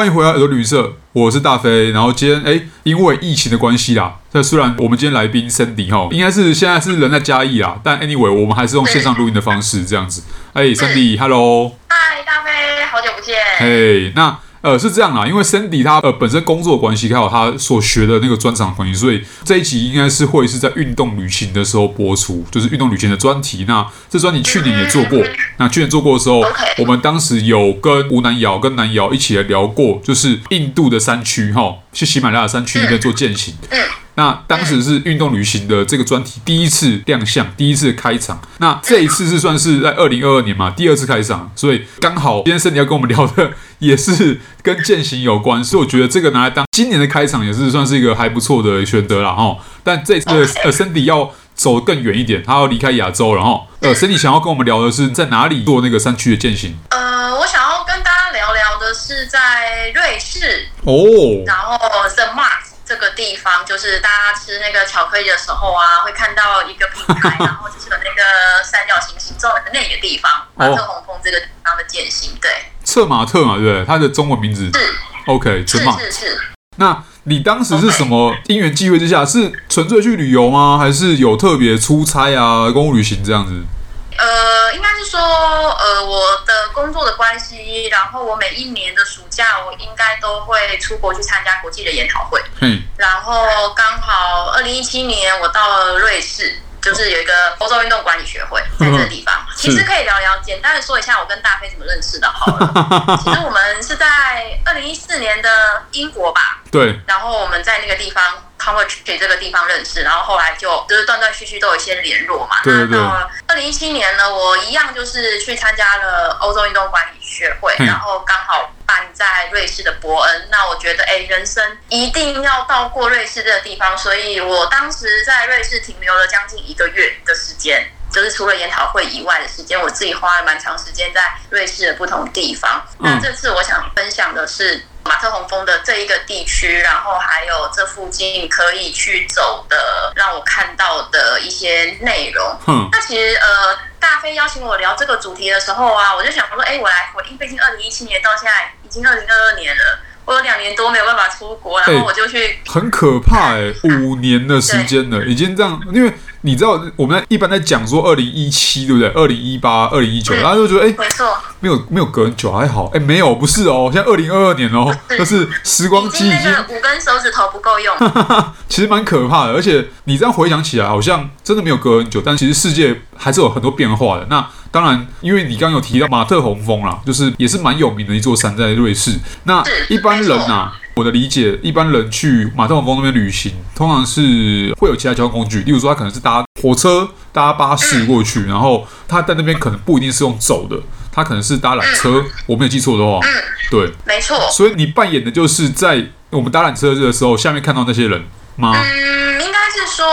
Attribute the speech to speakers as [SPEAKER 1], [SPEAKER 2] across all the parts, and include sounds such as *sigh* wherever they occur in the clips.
[SPEAKER 1] 欢迎回来耳朵旅社，我是大飞。然后今天哎，因为疫情的关系啦，这虽然我们今天来宾 Sandy 哈，应该是现在是人在嘉义啦，但 anyway 我们还是用线上录音的方式这样子。哎，Sandy，Hello，
[SPEAKER 2] 嗨，大飞，好久不见。
[SPEAKER 1] 嘿，那。呃，是这样啦，因为 Sandy 他呃本身工作的关系，还有他所学的那个专长关系，所以这一集应该是会是在运动旅行的时候播出，就是运动旅行的专题。那这专题去年也做过，那去年做过的时候，我们当时有跟吴南瑶跟南瑶一起来聊过，就是印度的山区哈，去喜马拉雅山区那边做践行。那当时是运动旅行的这个专题第一次亮相，第一次开场。那这一次是算是在二零二二年嘛，第二次开场，所以刚好今天 Sandy 要跟我们聊的也是跟践行有关，所以我觉得这个拿来当今年的开场也是算是一个还不错的选择了哈。但这次呃 Sandy 要走更远一点，他要离开亚洲，然后呃 Sandy 想要跟我们聊的是在哪里做那个山区的践行。
[SPEAKER 2] 呃，我想要跟大家聊聊的是在瑞士
[SPEAKER 1] 哦，
[SPEAKER 2] 然后 The Mark。这个地方就是大家吃那个巧克力的时候啊，会看到一个品牌，然后就是有那个三角形形状的那个地方，马特洪峰这个地方的健行，对，
[SPEAKER 1] 策马特嘛，对不对？它的中文名字
[SPEAKER 2] 是
[SPEAKER 1] OK，
[SPEAKER 2] 是是是。
[SPEAKER 1] 那你当时是什么因缘际会之下，是纯粹去旅游吗？还是有特别出差啊，公务旅行这样子？
[SPEAKER 2] 呃，应该是说，呃，我的工作的关系，然后我每一年的暑假，我应该都会出国去参加国际的研讨会。
[SPEAKER 1] 嗯，
[SPEAKER 2] 然后刚好二零一七年我到了瑞士，就是有一个欧洲运动管理学会 *laughs* 在这个地方。嗯、其实可以聊聊，简单的说一下我跟大飞怎么认识的。好了，*laughs* 其实我们是在二零一四年的英国吧？
[SPEAKER 1] 对。
[SPEAKER 2] 然后我们在那个地方。他会去这个地方认识，然后后来就就是断断续续都有一些联络嘛。
[SPEAKER 1] 对对对。
[SPEAKER 2] 那二零一七年呢，我一样就是去参加了欧洲运动管理学会，然后刚好办在瑞士的伯恩。那我觉得，哎，人生一定要到过瑞士这个地方，所以我当时在瑞士停留了将近一个月的时间，就是除了研讨会以外的时间，我自己花了蛮长时间在瑞士的不同地方。那这次我想分享的是。马特洪峰的这一个地区，然后还有这附近可以去走的，让我看到的一些内容。
[SPEAKER 1] 嗯，
[SPEAKER 2] 那其实呃，大飞邀请我聊这个主题的时候啊，我就想说，哎，我来回应，毕竟二零一七年到现在已经二零二二年了，我有两年多没有办法出国，然后我就去，
[SPEAKER 1] 很可怕哎，五年的时间了，已经这样，因为。你知道我们一般在讲说二零一七对不对？二零一八、二零一九，大家就觉得哎，
[SPEAKER 2] 没错，
[SPEAKER 1] 没有没有隔很久还好，哎，没有不是哦，现在二零二二年哦，就是时光机已经
[SPEAKER 2] 五根手指头不够用，*laughs*
[SPEAKER 1] 其实蛮可怕的。而且你这样回想起来，好像真的没有隔很久，但其实世界还是有很多变化的。那当然，因为你刚刚有提到马特洪峰啦，就是也是蛮有名的一座山在瑞士。那一般人呐、啊。我的理解，一般人去马特洪峰那边旅行，通常是会有其他交通工具，例如说他可能是搭火车、搭巴士过去，然后他在那边可能不一定是用走的，他可能是搭缆车。我没有记错的话，对，
[SPEAKER 2] 没错。
[SPEAKER 1] 所以你扮演的就是在我们搭缆车的时候，下面看到那些人吗？
[SPEAKER 2] 嗯，应该是说，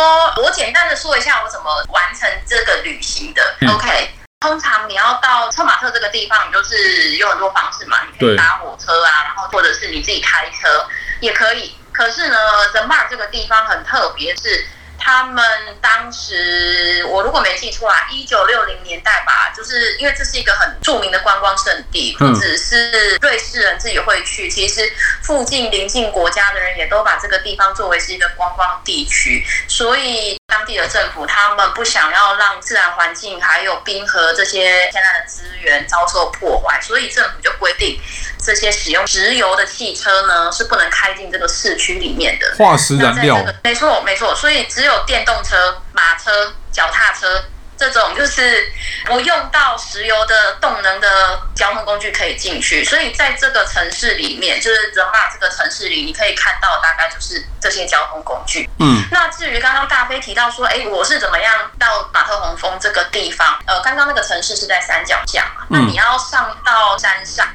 [SPEAKER 2] 我简单的说一下我怎么完成这个旅行的。嗯、OK。通常你要到策马特这个地方，你就是有很多方式嘛，你可以搭火车啊，然后或者是你自己开车也可以。可是呢，The Mark 这个地方很特别，是。他们当时，我如果没记错啊，一九六零年代吧，就是因为这是一个很著名的观光胜地，不只是瑞士人自己会去，其实附近邻近国家的人也都把这个地方作为是一个观光地区，所以当地的政府他们不想要让自然环境还有冰河这些天然的资源遭受破坏，所以政府就规定。这些使用石油的汽车呢，是不能开进这个市区里面的。
[SPEAKER 1] 化石燃料。
[SPEAKER 2] 没错，没错。所以只有电动车、马车、脚踏车这种就是不用到石油的动能的交通工具可以进去。所以在这个城市里面，就是 The Mark 这个城市里，你可以看到大概就是这些交通工具。
[SPEAKER 1] 嗯。
[SPEAKER 2] 那至于刚刚大飞提到说，哎，我是怎么样到马特洪峰这个地方？呃，刚刚那个城市是在山脚下嘛，那你要上到山上。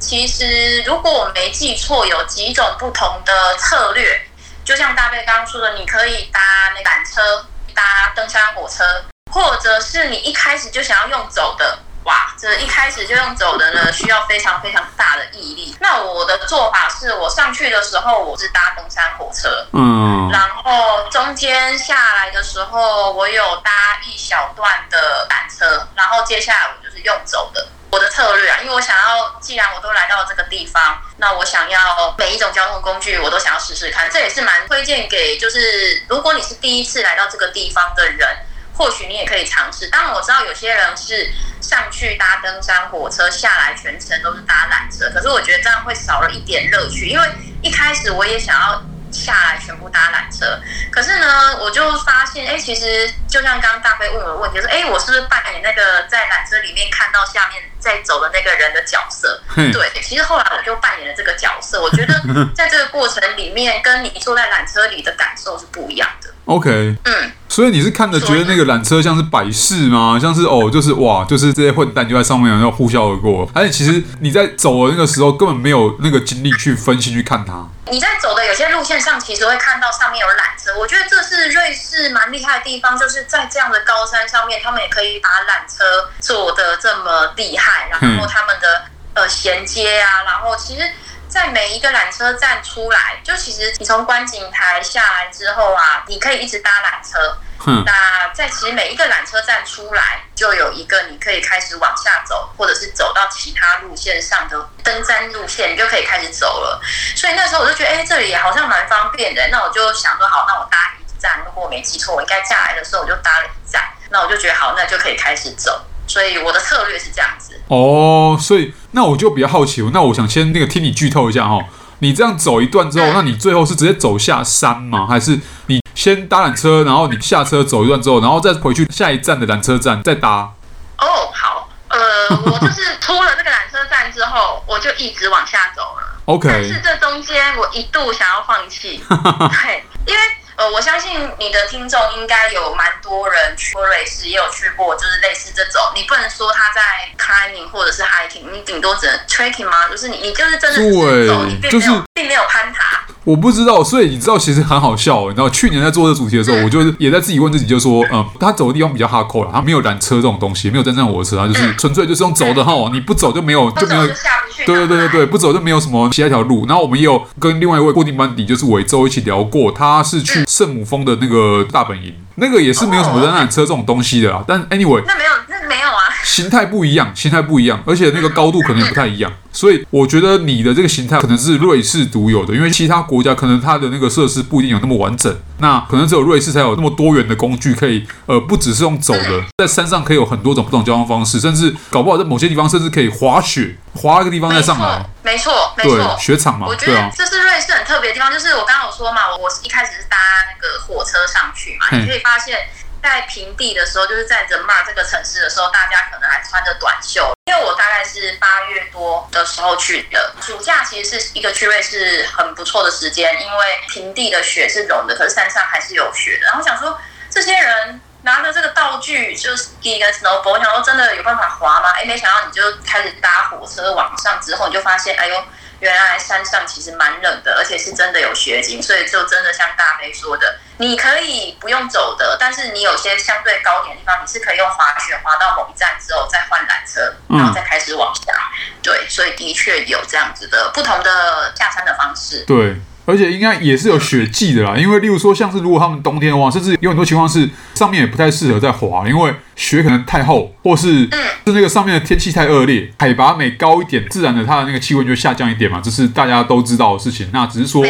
[SPEAKER 2] 其实，如果我没记错，有几种不同的策略。就像大贝刚刚说的，你可以搭那缆车、搭登山火车，或者是你一开始就想要用走的。哇，这一开始就用走的呢，需要非常非常大的毅力。那我的做法是，我上去的时候我是搭登山火车，
[SPEAKER 1] 嗯，
[SPEAKER 2] 然后中间下来的时候，我有搭一小段的缆车，然后接下来我就是用走的。我的策略啊，因为我想要，既然我都来到这个地方，那我想要每一种交通工具我都想要试试看，这也是蛮推荐给就是如果你是第一次来到这个地方的人。或许你也可以尝试。当然我知道有些人是上去搭登山火车，下来全程都是搭缆车。可是我觉得这样会少了一点乐趣，因为一开始我也想要下来全部搭缆车，可是呢，我就发现，哎，其实就像刚刚大飞问我的问题，就是，哎，我是不是扮演那个在缆车里面看到下面在走的那个人的角色？对，其实后来我就扮演了这个角色。我觉得 *laughs* 在这个过程里面，跟你坐在缆车里的感受是不一样的。
[SPEAKER 1] OK，
[SPEAKER 2] 嗯。
[SPEAKER 1] 所以你是看着觉得那个缆车像是摆饰吗？像是哦，就是哇，就是这些混蛋就在上面然后呼啸而过。而且其实你在走的那个时候根本没有那个精力去分析去看它。
[SPEAKER 2] 你在走的有些路线上，其实会看到上面有缆车。我觉得这是瑞士蛮厉害的地方，就是在这样的高山上面，他们也可以把缆车做的这么厉害，然后他们的呃衔接啊，然后其实。在每一个缆车站出来，就其实你从观景台下来之后啊，你可以一直搭缆车。嗯。那在其实每一个缆车站出来，就有一个你可以开始往下走，或者是走到其他路线上的登山路线，你就可以开始走了。所以那时候我就觉得，哎，这里好像蛮方便的。那我就想说，好，那我搭一站，如果我没记错，我应该下来的时候我就搭了一站。那我就觉得好，那就可以开始走。所以我的策略是这样子。
[SPEAKER 1] 哦，所以。那我就比较好奇，那我想先那个听你剧透一下哈，你这样走一段之后，那你最后是直接走下山吗？还是你先搭缆车，然后你下车走一段之后，然后再回去下一站的缆车站再搭？
[SPEAKER 2] 哦，好，呃，我就是出了这个缆车站之后，我就一直往下走了。OK，但是这中间我一度想要放弃，*laughs* 对，因为。呃，我相信你的听众应该有蛮多人去过瑞士，也有去过，就是类似这种。你不能说他在 climbing 或者是 hiking，你顶多只能 trekking 吗？就是你，你就是真的是走，你并没有、就是、并没有。
[SPEAKER 1] 我不知道，所以你知道其实很好笑。你知道去年在做这主题的时候，我就也在自己问自己，就说，嗯，他走的地方比较 hardcore 了，他没有缆车这种东西，没有登山火车，他就是纯粹就是用走的哈。你不走就没有，就没有。对对对对对，不走就没有什么其他条路。然后我们也有跟另外一位固定班底，就是伟周一起聊过，他是去圣母峰的那个大本营，那个也是没有什么登山车这种东西的啦。但 anyway，
[SPEAKER 2] 那没有，那没有啊。
[SPEAKER 1] 形态不一样，形态不一样，而且那个高度可能也不太一样。所以我觉得你的这个形态可能是瑞士独有的，因为其他国家可能它的那个设施不一定有那么完整。那可能只有瑞士才有那么多元的工具，可以呃不只是用走的，在山上可以有很多种不同交通方式，甚至搞不好在某些地方甚至可以滑雪，滑一个地方再上来。
[SPEAKER 2] 没错，没错，
[SPEAKER 1] 对，雪场嘛。
[SPEAKER 2] 我觉得这是瑞士很特别的地方，就是我刚刚有说嘛，我是一开始是搭那个火车上去嘛，你可以发现。在平地的时候，就是在人马这个城市的时候，大家可能还穿着短袖。因为我大概是八月多的时候去的，暑假其实是一个区位是很不错的时间，因为平地的雪是融的，可是山上还是有雪的。然后想说，这些人拿着这个道具，就是第一个 snowboard，我想说真的有办法滑吗？哎，没想到你就开始搭火车往上之后，你就发现，哎呦。原来山上其实蛮冷的，而且是真的有雪景，所以就真的像大飞说的，你可以不用走的，但是你有些相对高点的地方，你是可以用滑雪滑到某一站之后再换缆车，然后再开始往下。对，所以的确有这样子的不同的下山的方式。
[SPEAKER 1] 对。而且应该也是有雪季的啦，因为例如说像是如果他们冬天的话，甚至有很多情况是上面也不太适合在滑，因为雪可能太厚，或是是那个上面的天气太恶劣，海拔每高一点，自然的它的那个气温就下降一点嘛，这是大家都知道的事情。那只是说，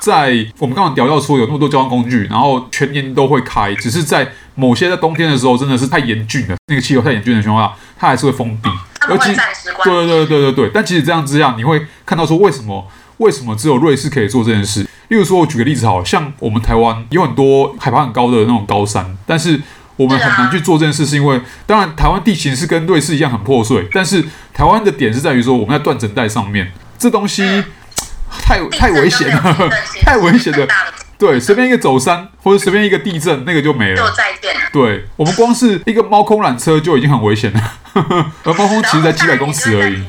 [SPEAKER 1] 在我们刚刚聊到说有那么多交通工具，然后全年都会开，只是在某些在冬天的时候真的是太严峻了，那个气候太严峻的情况下，它还是会封闭。
[SPEAKER 2] 而且，
[SPEAKER 1] 对对对对对对，但其实这样之下，你会看到说为什么？为什么只有瑞士可以做这件事？例如说，我举个例子好，好像我们台湾有很多海拔很高的那种高山，但是我们很难去做这件事，是因为当然台湾地形是跟瑞士一样很破碎，但是台湾的点是在于说我们在断层带上面，这东西太太危险了，太危险了。*laughs* 对，随便一个走山或者随便一个地震，那个就没了，
[SPEAKER 2] 就再见了。
[SPEAKER 1] 对，我们光是一个猫空缆车就已经很危险了，*laughs* 而猫空其实才几百公尺而已。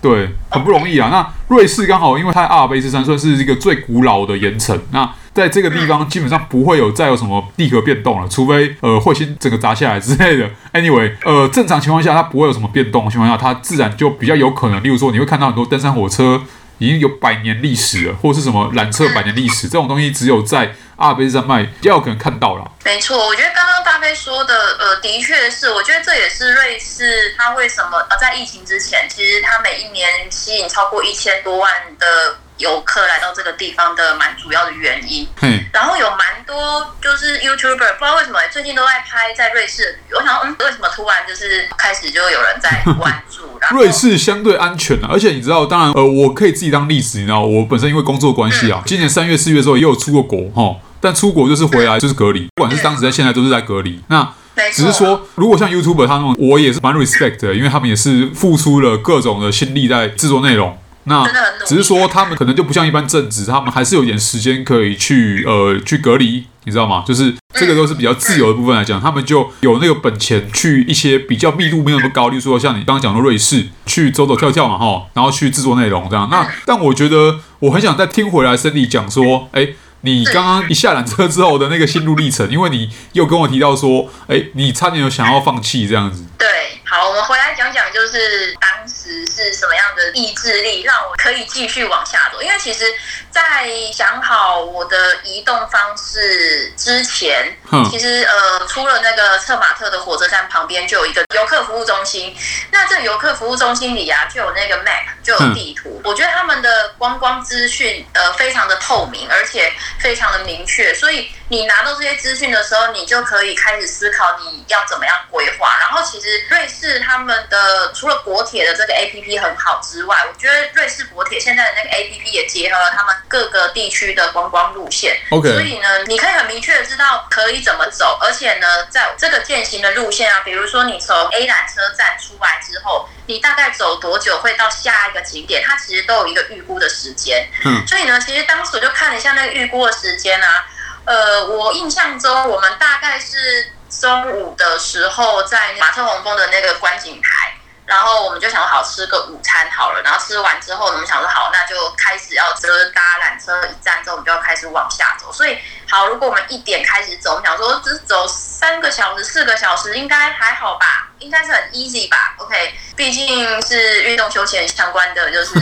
[SPEAKER 1] 对，很不容易啊。那瑞士刚好，因为它阿尔卑斯山算是一个最古老的岩层，那在这个地方基本上不会有再有什么地壳变动了，除非呃彗星整个砸下来之类的。*laughs* Anyway，呃，正常情况下它不会有什么变动的情况下，它自然就比较有可能。例如说，你会看到很多登山火车已经有百年历史了，或是什么缆车百年历史这种东西，只有在阿尔卑斯山脉比较有可能看到了。
[SPEAKER 2] 没错，我觉得刚刚大飞说的，呃，的确是，我觉得这也是瑞士它为什么呃在疫情之前，其实它每一年吸引超过一千多万的。游客来到这个地方的蛮主要的原因，嗯，然后有蛮多就是 YouTuber，不知道为什么最近都在拍在瑞士。我想，嗯，为什么突然就是开始就有人在 *laughs* 关注？然后
[SPEAKER 1] 瑞士相对安全啊，而且你知道，当然，呃，我可以自己当例子，你知道，我本身因为工作关系啊，嗯、今年三月四月的时候也有出过国哈，但出国就是回来就是隔离，不管是当时在现在都是在隔离。那只是说，如果像 YouTuber 他那种，我也是蛮 respect 的，因为他们也是付出了各种的心力在制作内容。那只是说，他们可能就不像一般正职，他们还是有点时间可以去呃去隔离，你知道吗？就是这个都是比较自由的部分来讲，他们就有那个本钱去一些比较密度没有那么高，例如说像你刚刚讲的瑞士，去走走跳跳嘛，哈，然后去制作内容这样。那但我觉得我很想再听回来，Sandy 讲说，哎，你刚刚一下缆车之后的那个心路历程，因为你又跟我提到说，哎，你差点有想要放弃这样子。
[SPEAKER 2] 对。好，我们回来讲讲，就是当时是什么样的意志力让我可以继续往下走。因为其实，在想好我的移动方式之前，其实呃，出了那个策马特的火车站旁边就有一个游客服务中心。那这游客服务中心里啊，就有那个 map，就有地图。我觉得他们的观光资讯呃非常的透明，而且非常的明确，所以。你拿到这些资讯的时候，你就可以开始思考你要怎么样规划。然后，其实瑞士他们的除了国铁的这个 APP 很好之外，我觉得瑞士国铁现在的那个 APP 也结合了他们各个地区的观光路线。OK，所以呢，你可以很明确的知道可以怎么走，而且呢，在这个践行的路线啊，比如说你从 A 缆车站出来之后，你大概走多久会到下一个景点，它其实都有一个预估的时间。嗯，所以呢，其实当时我就看了一下那个预估的时间啊。呃，我印象中，我们大概是中午的时候在马特洪峰的那个观景台，然后我们就想说好吃个午餐好了，然后吃完之后，我们想说好，那就开始要车搭缆车一站之后，我们就要开始往下走。所以，好，如果我们一点开始走，我们想说只走三个小时、四个小时，应该还好吧？应该是很 easy 吧？OK，毕竟是运动休闲相关的，就是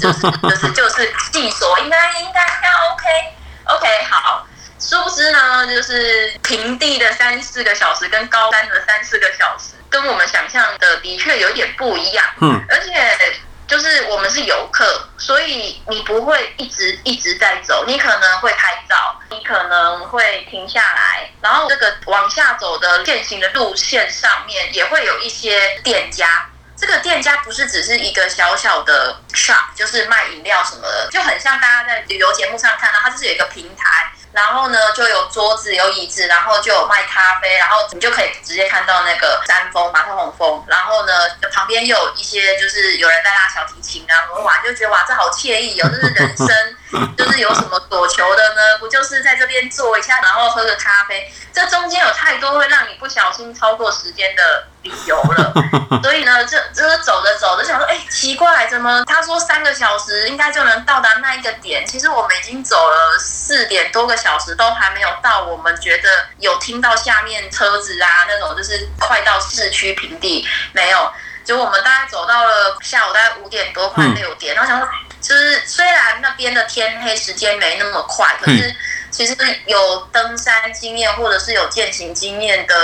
[SPEAKER 2] 就是就是就是技术，应该应该应该 OK OK 好。殊不知呢，就是平地的三四个小时跟高山的三四个小时，跟我们想象的的确有点不一样。嗯，而且就是我们是游客，所以你不会一直一直在走，你可能会拍照，你可能会停下来，然后这个往下走的践行的路线上面也会有一些店家。这个店家不是只是一个小小的 shop，就是卖饮料什么的，就很像大家在旅游节目上看到，它就是有一个平台。然后呢，就有桌子，有椅子，然后就有卖咖啡，然后你就可以直接看到那个山峰马特洪峰。然后呢，旁边又有一些就是有人在拉小提琴啊，我哇，就觉得哇，这好惬意哦，就是人生，就是有什么所求的呢？不就是在这边坐一下，然后喝个咖啡？这中间有太多会让你不小心超过时间的理由了。*laughs* 所以呢，这这是走着走着想说，哎，奇怪，怎么他说三个小时应该就能到达那一个点？其实我们已经走了四点多个小时。都还没有到，我们觉得有听到下面车子啊那种，就是快到市区平地没有。就我们大概走到了下午大概五点多，快六点，然后想说，就是虽然那边的天黑时间没那么快，可是其实有登山经验或者是有践行经验的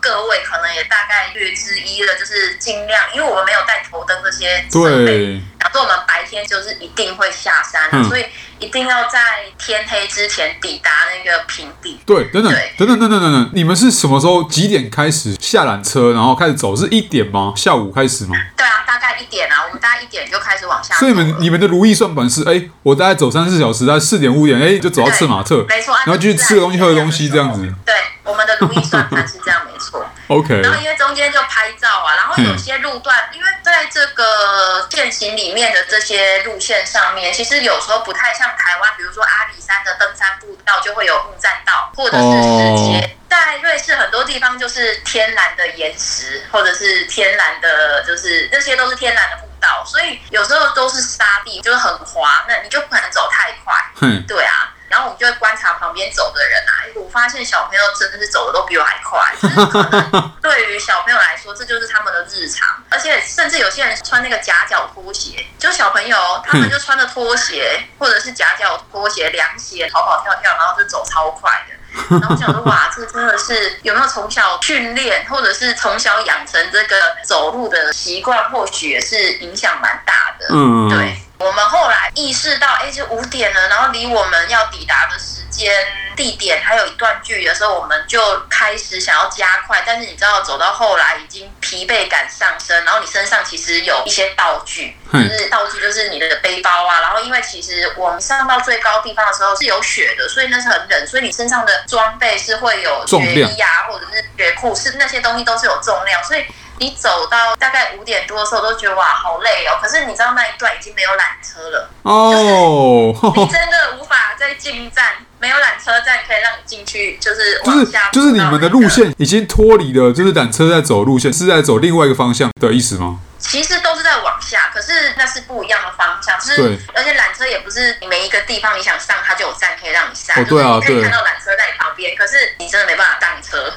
[SPEAKER 2] 各位，可能也大概略知一二，就是尽量，因为我们没有带头灯这些设备，然后我们白天就是一定会下山，所以。一定要在天黑之前抵达那个平地。
[SPEAKER 1] 对，等等，等等，等等，等等，你们是什么时候几点开始下缆车，然后开始走？是一点吗？下午开始吗？
[SPEAKER 2] 对啊，大概一点啊，我们大概一点就开始往下。
[SPEAKER 1] 所以你们你们的如意算盘是，哎，我大概走三四小时，在四点五点，哎，就走到赤马特，
[SPEAKER 2] 没错，
[SPEAKER 1] 然后继续吃个东西，喝个东西，这样子。
[SPEAKER 2] 对，我们的如意算盘是这样，没错。*laughs*
[SPEAKER 1] OK。
[SPEAKER 2] 然后因为中间就拍照啊，然后有些路段，因为在这个健行里面的这些路线上面，其实有时候不太像台湾。比如说阿里山的登山步道就会有木栈道，或者是石阶。在瑞士很多地方就是天然的岩石，或者是天然的，就是这些都是天然的步道，所以有时候都是沙地，就是很滑，那你就不可能走太快。嗯，对啊。然后我们就会观察旁边走的人啊，我发现小朋友真的是走的都比我还快，就是可能 *laughs* 对于小朋友来说，这就是他们的日常，而且甚至有些人穿那个夹脚拖鞋，就小朋友，他们就穿着拖鞋或者是夹脚拖鞋、凉鞋跑跑跳跳，然后就走超快的。然后我想说，哇，这真的是有没有从小训练，或者是从小养成这个走路的习惯，或许也是影响蛮大的。嗯，对。我们后来意识到，哎，就五点了，然后离我们要抵达的时间、地点还有一段距离的时候，我们就开始想要加快。但是你知道，走到后来已经疲惫感上升，然后你身上其实有一些道具，就是道具就是你的背包啊。然后因为其实我们上到最高地方的时候是有雪的，所以那是很冷，所以你身上的装备是会有雪衣啊，或者是雪裤，是那些东西都是有重量，所以。你走到大概五点多的时候，都觉得哇，好累哦。可是你知道那一段已经没有缆车了哦，你真的无法再进站，没有缆车站可以让你进去，就是往下、
[SPEAKER 1] 就是。就是你们的路线已经脱离了，就是缆车在走路线，是在走另外一个方向的意思吗？
[SPEAKER 2] 其实都是在往下，可是那是不一样的方向。就是，对而且缆车也不是你每一个地方你想上，它就有站可以让你上。哦，对啊，对。你可以看到缆车在你旁边，可是你真的没办法上车。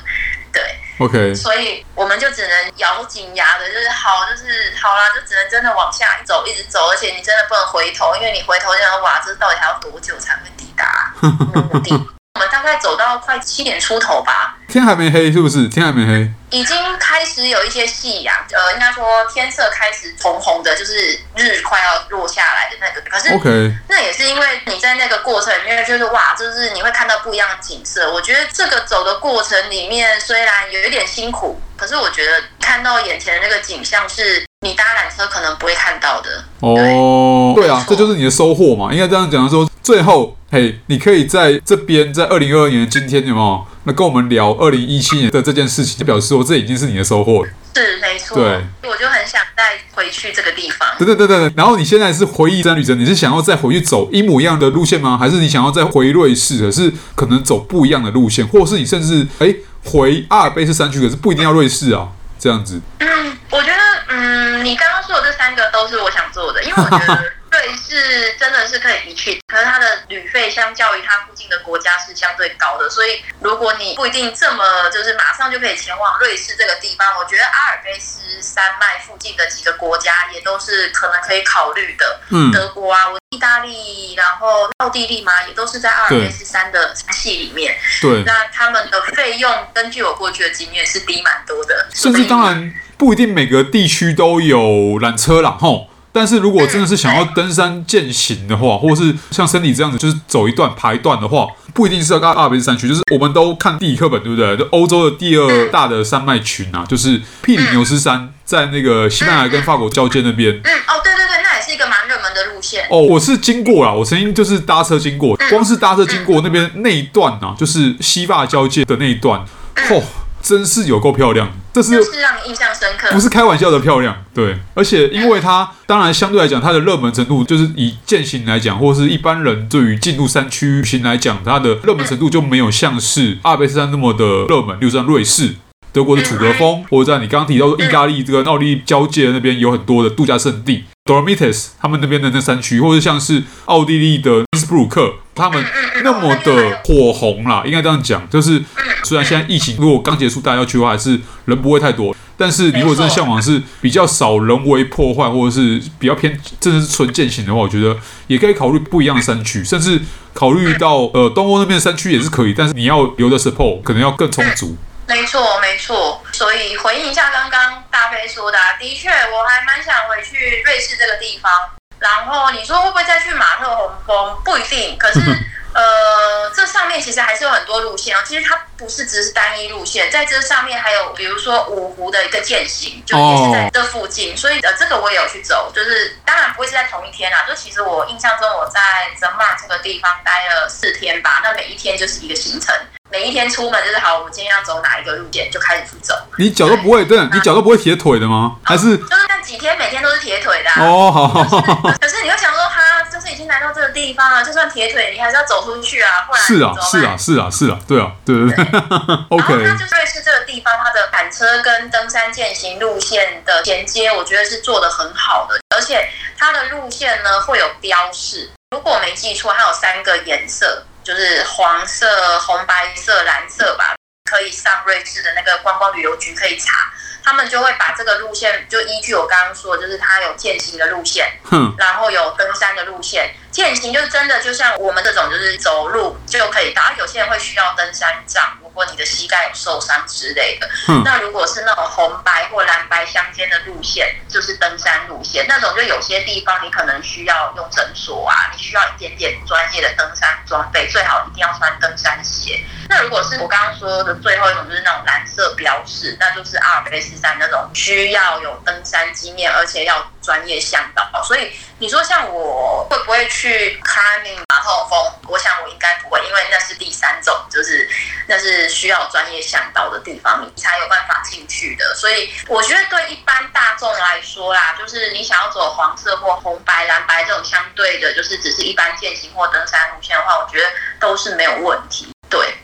[SPEAKER 2] 对
[SPEAKER 1] ，OK，
[SPEAKER 2] 所以我们就只能咬紧牙的，就是好，就是好啦，就只能真的往下走，一直走，而且你真的不能回头，因为你回头就想，哇，这到底还要多久才会抵达目的地？*laughs* 我们大概走到快七点出头吧，
[SPEAKER 1] 天还没黑，是不是？天还没黑，
[SPEAKER 2] 已经开始有一些夕阳，呃，应该说天色开始红红的，就是日快要落下来的那个。可是，OK，那也是因为你在那个过程里面，就是哇，就是你会看到不一样的景色。我觉得这个走的过程里面虽然有一点辛苦，可是我觉得看到眼前的那个景象是你搭缆车可能不会看到的。
[SPEAKER 1] 哦，对啊，这就是你的收获嘛，应该这样讲的说，最后。嘿你可以在这边，在二零二二年的今天，有没有？那跟我们聊二零一七年的这件事情，就表示说这已经是你的收获了。
[SPEAKER 2] 是，没错。对，我就很想再回去这个地方。
[SPEAKER 1] 对对对对。然后你现在是回忆之旅程，你是想要再回去走一模一样的路线吗？还是你想要再回瑞士，可是可能走不一样的路线，或是你甚至哎回阿尔卑斯山区，可是不一定要瑞士啊，这样子。
[SPEAKER 2] 嗯，我觉得，嗯，你刚刚说的这三个都是我想做的，因为我觉得。瑞士真的是可以一去，可是它的旅费相较于它附近的国家是相对高的，所以如果你不一定这么就是马上就可以前往瑞士这个地方，我觉得阿尔卑斯山脉附近的几个国家也都是可能可以考虑的。嗯，德国啊，意大利，然后奥地利嘛，也都是在阿尔卑斯山的山系里面。对，那他们的费用根据我过去的经验是低蛮多的，
[SPEAKER 1] 甚至当然不一定每个地区都有缆车啦，吼。但是如果真的是想要登山健行的话，或者是像森里这样子，就是走一段爬一段的话，不一定是要到阿尔卑斯山区，就是我们都看地理课本，对不对？就欧洲的第二大的山脉群啊，就是庇里牛斯山，在那个西班牙跟法国交界那边。
[SPEAKER 2] 嗯，哦，对对对，那也是一个蛮热门的路线。
[SPEAKER 1] 哦，我是经过啦，我曾经就是搭车经过，光是搭车经过那边那一段啊，就是西法交界的那一段，嚯！真是有够漂亮，这是
[SPEAKER 2] 就是让你印象深刻，
[SPEAKER 1] 不是开玩笑的漂亮。对，而且因为它当然相对来讲，它的热门程度就是以健行来讲，或者是一般人对于进入山区行来讲，它的热门程度就没有像是阿尔卑斯山那么的热门。例如像瑞士、德国的楚格峰，或者在你刚刚提到说意大利这个奥地利交界那边有很多的度假胜地。D o r m i t e s 他们那边的那山区，或者像是奥地利的斯布鲁克，他们那么的火红啦，应该这样讲，就是虽然现在疫情如果刚结束，大家要去的话，还是人不会太多。但是你如果真的向往是比较少人为破坏，或者是比较偏真的是纯践行的话，我觉得也可以考虑不一样的山区，甚至考虑到呃东欧那边的山区也是可以，但是你要留的 support 可能要更充足。
[SPEAKER 2] 没错，没错。所以回应一下刚刚大飞说的，啊，的确我还蛮想回去瑞士这个地方。然后你说会不会再去马特洪峰？不一定。可是 *laughs* 呃，这上面其实还是有很多路线哦。其实它不是只是单一路线，在这上面还有比如说五湖的一个践行，就也是在这附近。所以呃，这个我也有去走，就是当然不会是在同一天啦。就其实我印象中我在泽马这个地方待了四天吧，那每一天就是一个行程。每一天出门就是好，我们今天要走哪一个路线，就开始去走。
[SPEAKER 1] 你脚都不会，对，对你脚都不会铁腿的吗？还是
[SPEAKER 2] 就是那几天每天都是铁腿的、啊、
[SPEAKER 1] 哦，好好好。
[SPEAKER 2] 可是你会想说，他就是已经来到这个地方了，就算铁腿，你还是要走出去啊，不然
[SPEAKER 1] 是啊，是啊，是啊，是啊，对啊，对对对。*laughs* OK，
[SPEAKER 2] 然后它就是瑞士这个地方，它的缆车跟登山健行路线的衔接，我觉得是做的很好的，而且它的路线呢会有标示，如果我没记错，它有三个颜色。就是黄色、红白色、蓝色吧，可以上瑞士的那个观光旅游局可以查，他们就会把这个路线就依据我刚刚说的，就是它有践行的路线，嗯，然后有登山的路线。践行就是真的就像我们这种，就是走路就可以达。有些人会需要登山杖，如果你的膝盖有受伤之类的。哼，那如果是那种红白或蓝白相间的路线，就是登山路线那种，就有些地方你可能需要用诊所啊，你需要一点点专业的登山装备，最好一定要穿登山鞋。那如果是我刚刚说的最后一种，就是那种蓝色标示，那就是阿尔卑斯山那种需要有登山经验，而且要专业向导。所以你说像我会不会去 climbing 马后峰？我想我应该不会，因为那是第三种，就是那是需要专业向导的地方，你才有办法进去的。所以我觉得对一般大众来说啦，就是你想要走黄色或红白蓝白这种相对的，就是只是一般健行或登山路线的话，我觉得都是没有问题。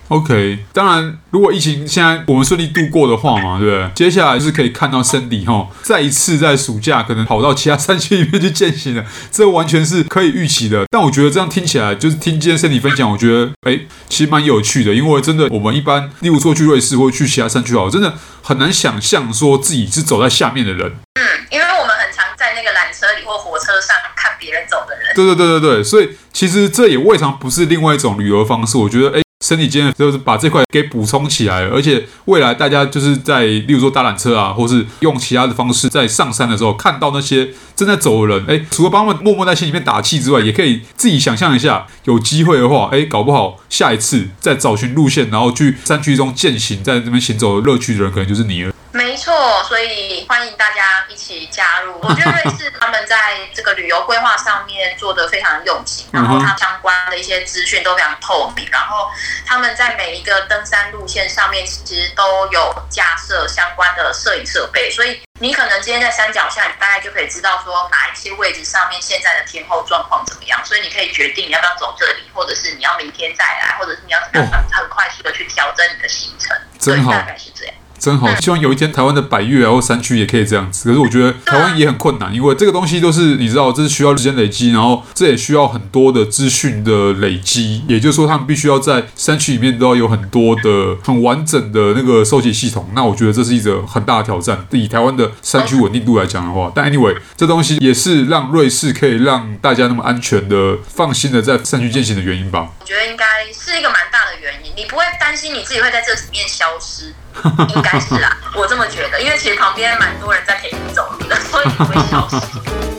[SPEAKER 2] 对
[SPEAKER 1] ，OK，当然，如果疫情现在我们顺利度过的话嘛，对不对？接下来就是可以看到 Sandy 哈，再一次在暑假可能跑到其他山区里面去践行了，这完全是可以预期的。但我觉得这样听起来，就是听今天 Sandy 分享，我觉得哎，其实蛮有趣的，因为真的我们一般，例如说去瑞士或去其他山区，好，真的很难想象说自己是走在下面的人。
[SPEAKER 2] 嗯，因为我们很常在那个缆车里或火车上看别人走的人。
[SPEAKER 1] 对对对对对，所以其实这也未尝不是另外一种旅游方式。我觉得哎。身体间就是把这块给补充起来，而且未来大家就是在，例如说搭缆车啊，或是用其他的方式在上山的时候，看到那些正在走的人，哎，除了帮他们默默在心里面打气之外，也可以自己想象一下，有机会的话，哎，搞不好下一次再找寻路线，然后去山区中践行，在这边行走的乐趣的人，可能就是你了。
[SPEAKER 2] 没错，所以欢迎大家一起加入。*laughs* 我觉得瑞士他们在这个旅游规划上面做的非常用心，然后它相关的一些资讯都非常透明，然后他们在每一个登山路线上面其实都有架设相关的摄影设备，所以你可能今天在山脚下，你大概就可以知道说哪一些位置上面现在的天候状况怎么样，所以你可以决定你要不要走这里，或者是你要明天再来，或者是你要怎么样很快速的去调整你的行程，
[SPEAKER 1] 真好，
[SPEAKER 2] 大概是这样。
[SPEAKER 1] 真好，希望有一天台湾的百越啊或山区也可以这样子。可是我觉得台湾也很困难，因为这个东西都是你知道，这是需要时间累积，然后这也需要很多的资讯的累积。也就是说，他们必须要在山区里面都要有很多的很完整的那个收集系统。那我觉得这是一个很大的挑战。以台湾的山区稳定度来讲的话，但 anyway，这东西也是让瑞士可以让大家那么安全的、放心的在山区践行的原因吧。
[SPEAKER 2] 我觉得应该是一个蛮大你不会担心你自己会在这里面消失。*laughs* 应该是啦，我这么觉得，因为其实旁边蛮多人在陪你走路的，所以不会消失。